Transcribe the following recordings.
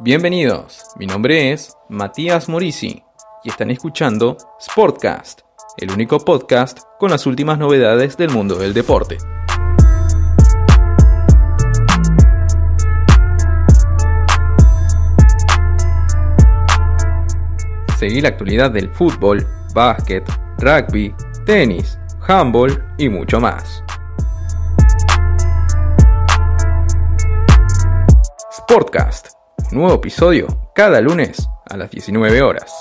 Bienvenidos, mi nombre es Matías Morisi y están escuchando Sportcast, el único podcast con las últimas novedades del mundo del deporte. Seguí la actualidad del fútbol, básquet, rugby, tenis, handball y mucho más. Sportcast, nuevo episodio cada lunes a las 19 horas.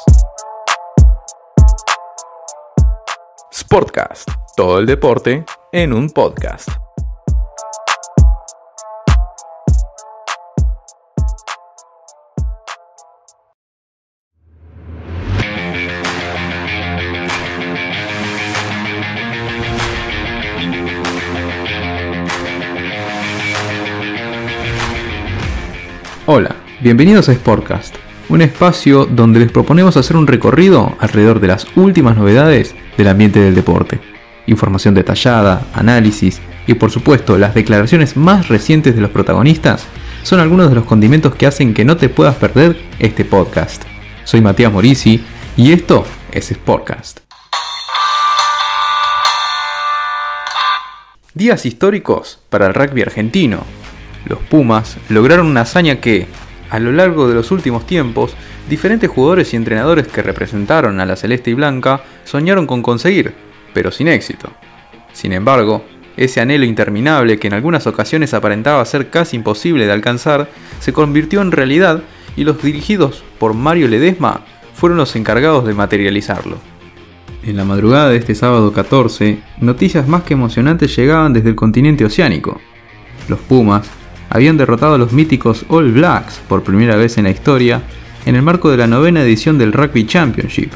Sportcast, todo el deporte en un podcast. Hola, bienvenidos a Sportcast, un espacio donde les proponemos hacer un recorrido alrededor de las últimas novedades del ambiente del deporte. Información detallada, análisis y por supuesto las declaraciones más recientes de los protagonistas son algunos de los condimentos que hacen que no te puedas perder este podcast. Soy Matías Morisi y esto es Sportcast. Días históricos para el rugby argentino, los Pumas lograron una hazaña que, a lo largo de los últimos tiempos, diferentes jugadores y entrenadores que representaron a la Celeste y Blanca soñaron con conseguir, pero sin éxito. Sin embargo, ese anhelo interminable que en algunas ocasiones aparentaba ser casi imposible de alcanzar, se convirtió en realidad y los dirigidos por Mario Ledesma fueron los encargados de materializarlo. En la madrugada de este sábado 14, noticias más que emocionantes llegaban desde el continente oceánico. Los Pumas habían derrotado a los míticos All Blacks por primera vez en la historia en el marco de la novena edición del Rugby Championship,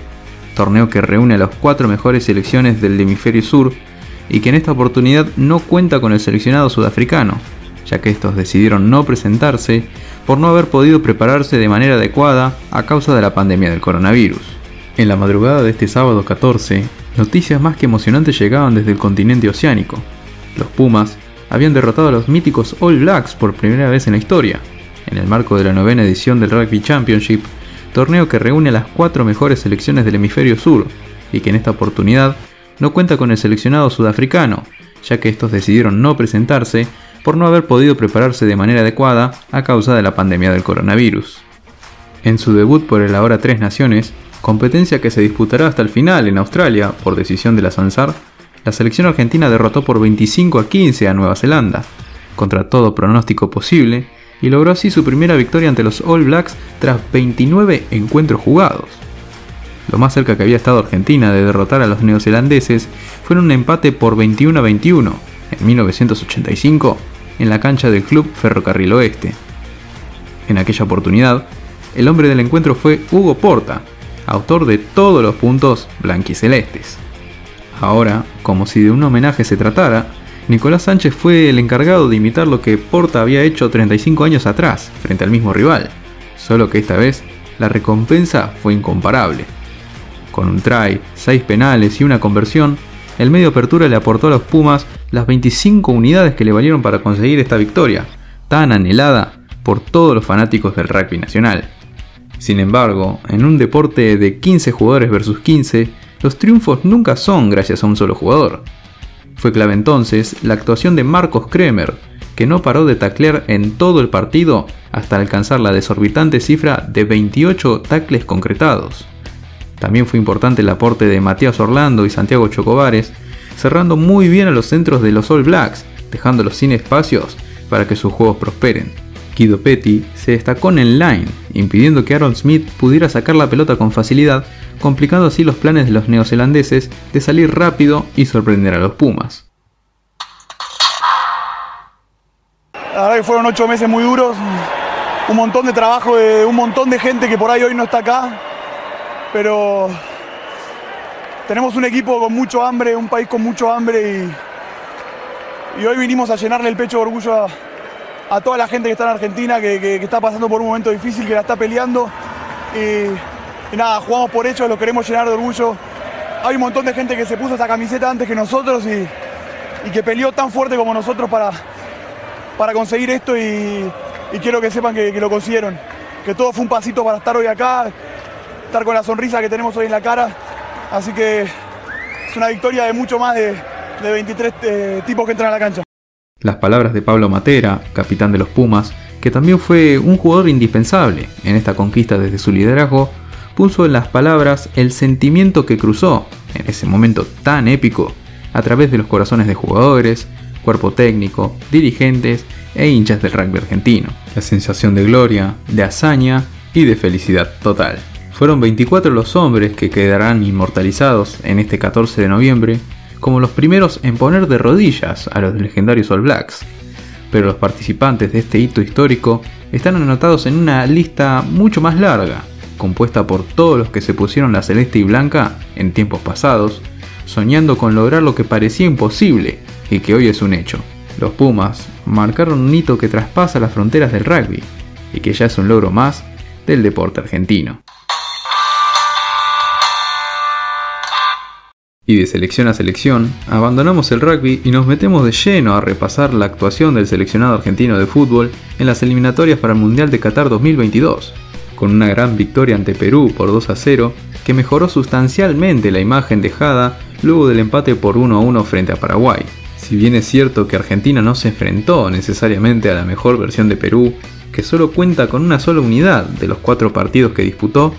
torneo que reúne a las cuatro mejores selecciones del hemisferio sur y que en esta oportunidad no cuenta con el seleccionado sudafricano, ya que estos decidieron no presentarse por no haber podido prepararse de manera adecuada a causa de la pandemia del coronavirus. En la madrugada de este sábado 14, noticias más que emocionantes llegaban desde el continente oceánico. Los Pumas habían derrotado a los míticos All Blacks por primera vez en la historia, en el marco de la novena edición del Rugby Championship, torneo que reúne a las cuatro mejores selecciones del hemisferio sur, y que en esta oportunidad no cuenta con el seleccionado sudafricano, ya que estos decidieron no presentarse por no haber podido prepararse de manera adecuada a causa de la pandemia del coronavirus. En su debut por el ahora Tres Naciones, competencia que se disputará hasta el final en Australia por decisión de la Sansar, la selección argentina derrotó por 25 a 15 a Nueva Zelanda, contra todo pronóstico posible, y logró así su primera victoria ante los All Blacks tras 29 encuentros jugados. Lo más cerca que había estado Argentina de derrotar a los neozelandeses fue en un empate por 21 a 21 en 1985 en la cancha del Club Ferrocarril Oeste. En aquella oportunidad, el hombre del encuentro fue Hugo Porta, autor de todos los puntos blanquicelestes. Ahora, como si de un homenaje se tratara, Nicolás Sánchez fue el encargado de imitar lo que Porta había hecho 35 años atrás, frente al mismo rival, solo que esta vez la recompensa fue incomparable. Con un try, 6 penales y una conversión, el medio apertura le aportó a los Pumas las 25 unidades que le valieron para conseguir esta victoria, tan anhelada por todos los fanáticos del rugby nacional. Sin embargo, en un deporte de 15 jugadores versus 15, los triunfos nunca son gracias a un solo jugador. Fue clave entonces la actuación de Marcos Kremer, que no paró de taclear en todo el partido hasta alcanzar la desorbitante cifra de 28 tacles concretados. También fue importante el aporte de Matías Orlando y Santiago Chocobares, cerrando muy bien a los centros de los All Blacks, dejándolos sin espacios para que sus juegos prosperen. Guido Petty se destacó en el line, impidiendo que Aaron Smith pudiera sacar la pelota con facilidad complicando así los planes de los neozelandeses de salir rápido y sorprender a los Pumas. La que fueron ocho meses muy duros, un montón de trabajo de un montón de gente que por ahí hoy no está acá, pero tenemos un equipo con mucho hambre, un país con mucho hambre y, y hoy vinimos a llenarle el pecho de orgullo a, toda la gente que está en Argentina, que, está pasando por un momento difícil, que la está peleando. Y, nada, jugamos por hecho, lo queremos llenar de orgullo. Hay un montón de gente que se puso esta camiseta antes que nosotros y, que peleó tan fuerte como nosotros para, para conseguir esto y, quiero que sepan que, lo consiguieron, que todo fue un pasito para estar hoy acá, estar con la sonrisa que tenemos hoy en la cara, así que es una victoria de mucho más de, 23 eh, tipos que entran a la cancha. Las palabras de Pablo Matera, capitán de los Pumas, que también fue un jugador indispensable en esta conquista desde su liderazgo, puso en las palabras el sentimiento que cruzó en ese momento tan épico a través de los corazones de jugadores, cuerpo técnico, dirigentes e hinchas del rugby argentino. La sensación de gloria, de hazaña y de felicidad total. Fueron 24 los hombres que quedarán inmortalizados en este 14 de noviembre como los primeros en poner de rodillas a los legendarios All Blacks. Pero los participantes de este hito histórico están anotados en una lista mucho más larga, compuesta por todos los que se pusieron la celeste y blanca en tiempos pasados, soñando con lograr lo que parecía imposible y que hoy es un hecho. Los Pumas marcaron un hito que traspasa las fronteras del rugby y que ya es un logro más del deporte argentino. Y de selección a selección, abandonamos el rugby y nos metemos de lleno a repasar la actuación del seleccionado argentino de fútbol en las eliminatorias para el Mundial de Qatar 2022 con una gran victoria ante Perú por 2 a 0, que mejoró sustancialmente la imagen dejada luego del empate por 1 a 1 frente a Paraguay. Si bien es cierto que Argentina no se enfrentó necesariamente a la mejor versión de Perú, que solo cuenta con una sola unidad de los cuatro partidos que disputó,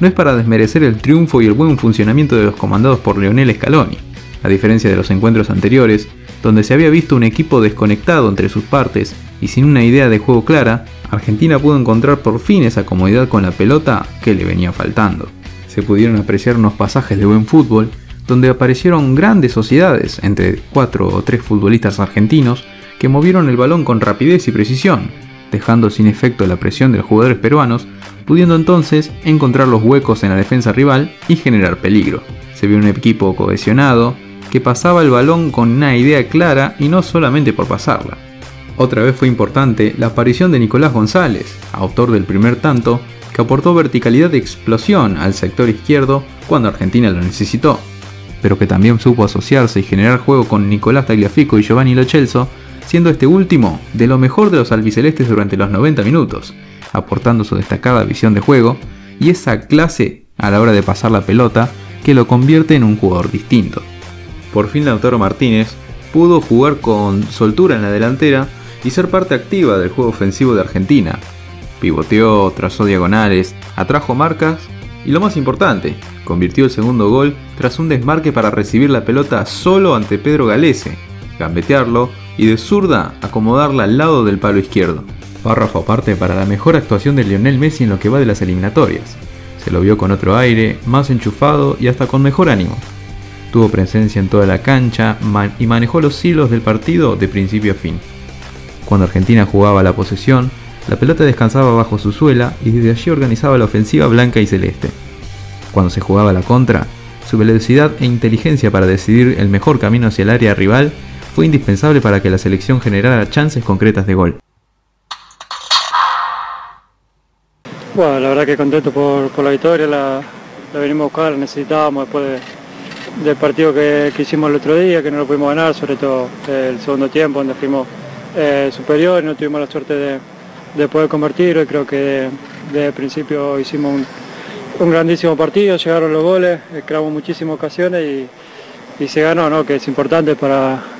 no es para desmerecer el triunfo y el buen funcionamiento de los comandados por Leonel Scaloni, a diferencia de los encuentros anteriores, donde se había visto un equipo desconectado entre sus partes y sin una idea de juego clara, Argentina pudo encontrar por fin esa comodidad con la pelota que le venía faltando. Se pudieron apreciar unos pasajes de buen fútbol donde aparecieron grandes sociedades entre cuatro o tres futbolistas argentinos que movieron el balón con rapidez y precisión, dejando sin efecto la presión de los jugadores peruanos, pudiendo entonces encontrar los huecos en la defensa rival y generar peligro. Se vio un equipo cohesionado que pasaba el balón con una idea clara y no solamente por pasarla. Otra vez fue importante la aparición de Nicolás González, autor del primer tanto, que aportó verticalidad de explosión al sector izquierdo cuando Argentina lo necesitó, pero que también supo asociarse y generar juego con Nicolás Tagliafico y Giovanni Lochelso, siendo este último de lo mejor de los albicelestes durante los 90 minutos, aportando su destacada visión de juego y esa clase a la hora de pasar la pelota que lo convierte en un jugador distinto. Por fin Lautaro Martínez pudo jugar con soltura en la delantera y ser parte activa del juego ofensivo de Argentina. Pivoteó, trazó diagonales, atrajo marcas y lo más importante, convirtió el segundo gol tras un desmarque para recibir la pelota solo ante Pedro Galese, gambetearlo y de zurda acomodarla al lado del palo izquierdo. Párrafo aparte para la mejor actuación de Lionel Messi en lo que va de las eliminatorias. Se lo vio con otro aire, más enchufado y hasta con mejor ánimo. Tuvo presencia en toda la cancha y manejó los hilos del partido de principio a fin. Cuando Argentina jugaba la posesión, la pelota descansaba bajo su suela y desde allí organizaba la ofensiva blanca y celeste. Cuando se jugaba la contra, su velocidad e inteligencia para decidir el mejor camino hacia el área rival fue indispensable para que la selección generara chances concretas de gol. Bueno, la verdad que contento por, la victoria, la, venimos a buscar, la necesitábamos después del partido que, hicimos el otro día, que no lo pudimos ganar, sobre todo el segundo tiempo, donde fuimos eh, superior y no tuvimos la suerte de, poder convertir. creo que desde el principio hicimos un, grandísimo partido, llegaron los goles, eh, creamos muchísimas ocasiones y, se ganó, que es importante para,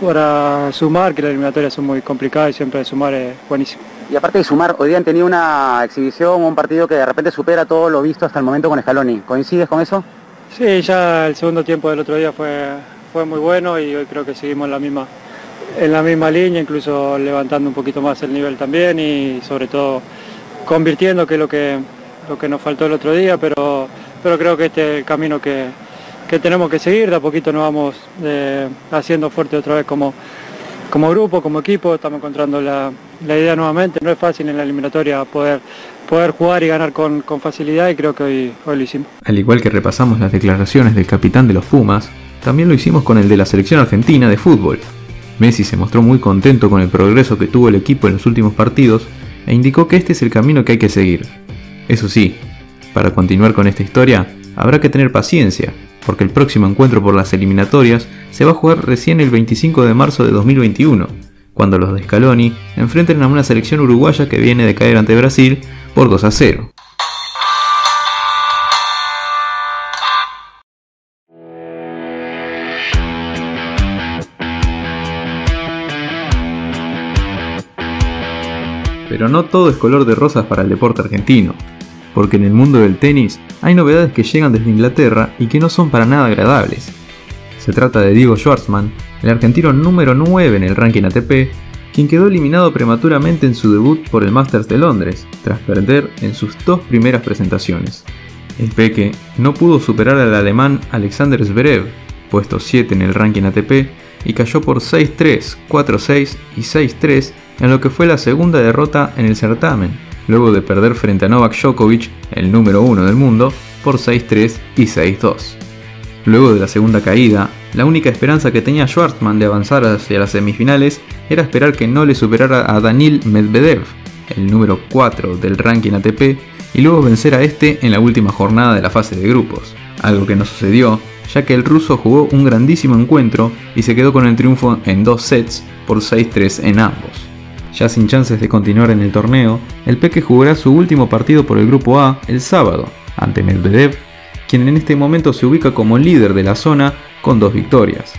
para sumar, que las eliminatorias son muy complicadas y siempre sumar es buenísimo. Y aparte de sumar, hoy día han tenido una exhibición, un partido que de repente supera todo lo visto hasta el momento con Scaloni. ¿Coincides con eso? Sí, ya el segundo tiempo del otro día fue, fue muy bueno y hoy creo que seguimos en la misma en la misma línea, incluso levantando un poquito más el nivel también y sobre todo convirtiendo, que es lo que, lo que nos faltó el otro día, pero, pero creo que este es el camino que, tenemos que seguir, de a poquito nos vamos eh, haciendo fuerte otra vez como, como grupo, como equipo, estamos encontrando la, idea nuevamente, no es fácil en la eliminatoria poder, poder jugar y ganar con, facilidad y creo que hoy, hoy lo hicimos. Al igual que repasamos las declaraciones del capitán de los Pumas, también lo hicimos con el de la selección argentina de fútbol, Messi se mostró muy contento con el progreso que tuvo el equipo en los últimos partidos e indicó que este es el camino que hay que seguir. Eso sí, para continuar con esta historia habrá que tener paciencia, porque el próximo encuentro por las eliminatorias se va a jugar recién el 25 de marzo de 2021, cuando los de Scaloni enfrenten a una selección uruguaya que viene de caer ante Brasil por 2 a 0. Pero no todo es color de rosas para el deporte argentino, porque en el mundo del tenis hay novedades que llegan desde Inglaterra y que no son para nada agradables. Se trata de Diego Schwartzman, el argentino número 9 en el ranking ATP, quien quedó eliminado prematuramente en su debut por el Masters de Londres, tras perder en sus dos primeras presentaciones. El Peque no pudo superar al alemán Alexander Zverev, puesto 7 en el ranking ATP, y cayó por 6-3, 4-6 y 6-3 en lo que fue la segunda derrota en el certamen, luego de perder frente a Novak Djokovic, el número 1 del mundo, por 6-3 y 6-2. Luego de la segunda caída, la única esperanza que tenía Schwartzman de avanzar hacia las semifinales era esperar que no le superara a Danil Medvedev, el número 4 del ranking ATP, y luego vencer a este en la última jornada de la fase de grupos, algo que no sucedió, ya que el ruso jugó un grandísimo encuentro y se quedó con el triunfo en dos sets por 6-3 en ambos. Ya sin chances de continuar en el torneo, el Peque jugará su último partido por el Grupo A el sábado, ante Medvedev, quien en este momento se ubica como líder de la zona con dos victorias.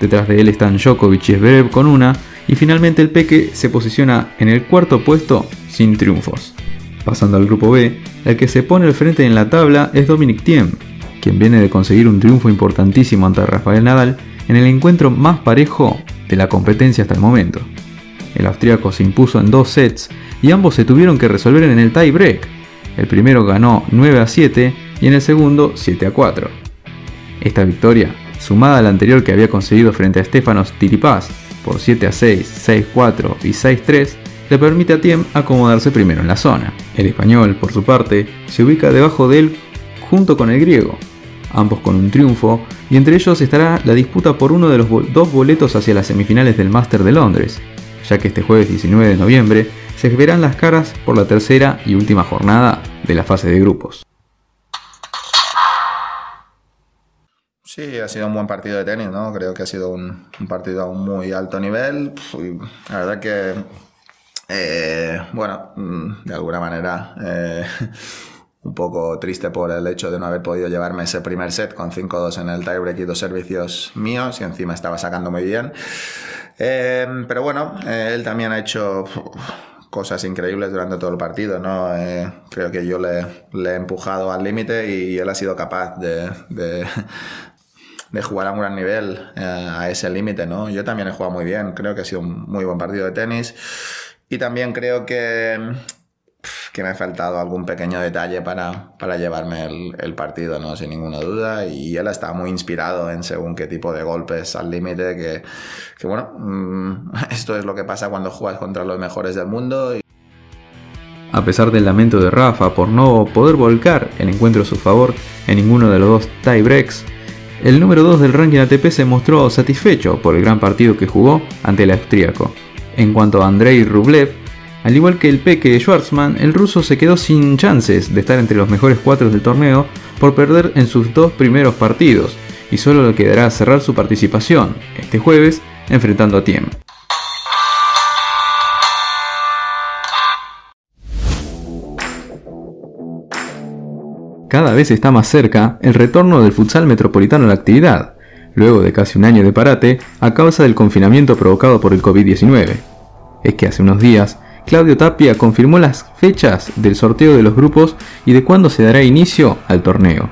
Detrás de él están Djokovic y Zverev con una, y finalmente el Peque se posiciona en el cuarto puesto sin triunfos. Pasando al grupo B, el que se pone al frente en la tabla es Dominic Thiem, quien viene de conseguir un triunfo importantísimo ante Rafael Nadal en el encuentro más parejo de la competencia hasta el momento. El austríaco se impuso en dos sets y ambos se tuvieron que resolver en el tie break. El primero ganó 9 a 7 y en el segundo 7 a 4. Esta victoria, sumada a la anterior que había conseguido frente a Stefanos Tiripaz por 7 a 6, 6 4 y 6 3, le permite a Tiem acomodarse primero en la zona. El español, por su parte, se ubica debajo de él junto con el griego, ambos con un triunfo, y entre ellos estará la disputa por uno de los dos boletos hacia las semifinales del Master de Londres, ya que este jueves 19 de noviembre se verán las caras por la tercera y última jornada de la fase de grupos. Sí, ha sido un buen partido de tenis, ¿no? Creo que ha sido un, partido a un muy alto nivel. la verdad que, eh, bueno, mm, de alguna manera, eh, un poco triste por el hecho de no haber podido llevarme ese primer set con 5-2 en el tiebreak y dos servicios míos y encima estaba sacando muy bien. Eh, pero bueno, eh, él también ha hecho cosas increíbles durante todo el partido, ¿no? Eh, creo que yo le, he empujado al límite y él ha sido capaz de, de, jugar a un gran nivel a ese límite, ¿no? Yo también he jugado muy bien, creo que ha sido un muy buen partido de tenis y también creo que que me ha faltado algún pequeño detalle para, para llevarme el, partido, ¿no? Sin ninguna duda. Y él está muy inspirado en según qué tipo de golpes al límite, que, que, bueno, mm, esto es lo que pasa cuando juegas contra los mejores del mundo. A pesar del lamento de Rafa por no poder volcar el encuentro a su favor en ninguno de los dos tiebreaks, el número 2 del ranking ATP se mostró satisfecho por el gran partido que jugó ante el austríaco. En cuanto a Andrei Rublev, al igual que el peque de Schwartzman, el ruso se quedó sin chances de estar entre los mejores cuatro del torneo por perder en sus dos primeros partidos, y solo le quedará cerrar su participación, este jueves, enfrentando a Tiem. Cada vez está más cerca el retorno del futsal metropolitano a la actividad, luego de casi un año de parate a causa del confinamiento provocado por el COVID-19. Es que hace unos días, Claudio Tapia confirmó las fechas del sorteo de los grupos y de cuándo se dará inicio al torneo.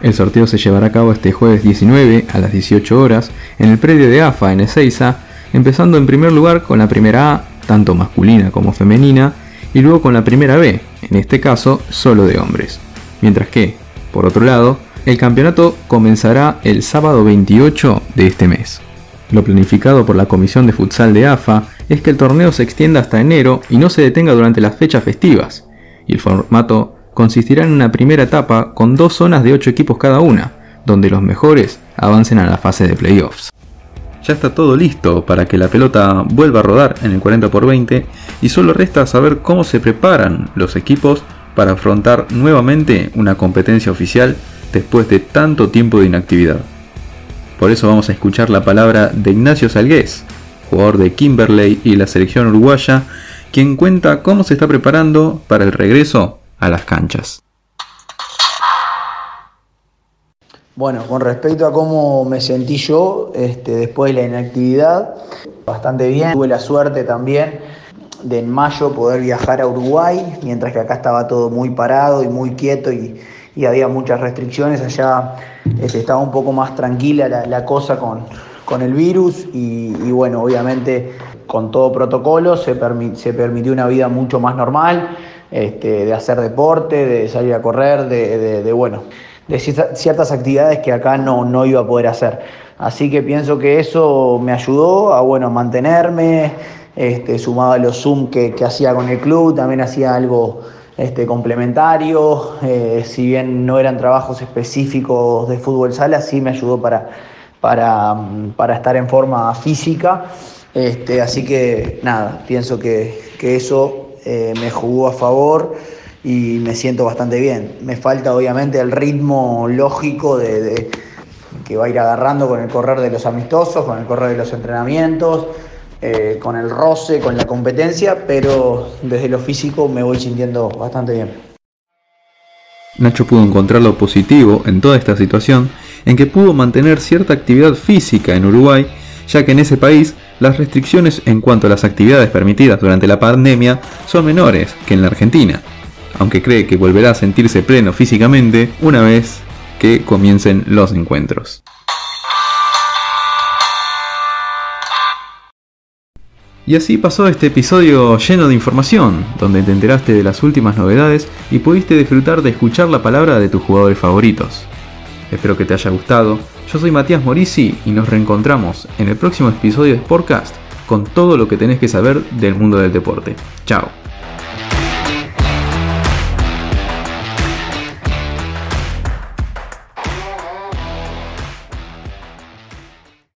El sorteo se llevará a cabo este jueves 19 a las 18 horas en el predio de AFA en Ezeiza, empezando en primer lugar con la primera A, tanto masculina como femenina, y luego con la primera B, en este caso solo de hombres. Mientras que, por otro lado, el campeonato comenzará el sábado 28 de este mes. Lo planificado por la Comisión de Futsal de AFA es que el torneo se extienda hasta enero y no se detenga durante las fechas festivas, y el formato consistirá en una primera etapa con dos zonas de 8 equipos cada una, donde los mejores avancen a la fase de playoffs. Ya está todo listo para que la pelota vuelva a rodar en el 40x20 y solo resta saber cómo se preparan los equipos para afrontar nuevamente una competencia oficial después de tanto tiempo de inactividad. Por eso vamos a escuchar la palabra de Ignacio Salgués, jugador de Kimberley y la selección uruguaya, quien cuenta cómo se está preparando para el regreso a las canchas. Bueno, con respecto a cómo me sentí yo este, después de la inactividad, bastante bien. Tuve la suerte también de en mayo poder viajar a Uruguay, mientras que acá estaba todo muy parado y muy quieto y, había muchas restricciones. Allá este, estaba un poco más tranquila la, cosa con, con, el virus y, bueno, obviamente con todo protocolo se, se permitió una vida mucho más normal, este, de hacer deporte, de salir a correr, de bueno de ciertas actividades que acá no, no iba a poder hacer. Así que pienso que eso me ayudó a bueno, mantenerme, este, sumado a los Zoom que, hacía con el club, también hacía algo este, complementario, eh, si bien no eran trabajos específicos de fútbol sala, sí me ayudó para, para, estar en forma física. Este, así que nada, pienso que, eso eh, me jugó a favor y me siento bastante bien. Me falta obviamente el ritmo lógico de, que va a ir agarrando con el correr de los amistosos, con el correr de los entrenamientos, eh, con el roce, con la competencia, pero desde lo físico me voy sintiendo bastante bien. Nacho pudo encontrar lo positivo en toda esta situación en que pudo mantener cierta actividad física en Uruguay, ya que en ese país las restricciones en cuanto a las actividades permitidas durante la pandemia son menores que en la Argentina aunque cree que volverá a sentirse pleno físicamente una vez que comiencen los encuentros. Y así pasó este episodio lleno de información, donde te enteraste de las últimas novedades y pudiste disfrutar de escuchar la palabra de tus jugadores favoritos. Espero que te haya gustado. Yo soy Matías Morisi y nos reencontramos en el próximo episodio de Sportcast con todo lo que tenés que saber del mundo del deporte. Chao.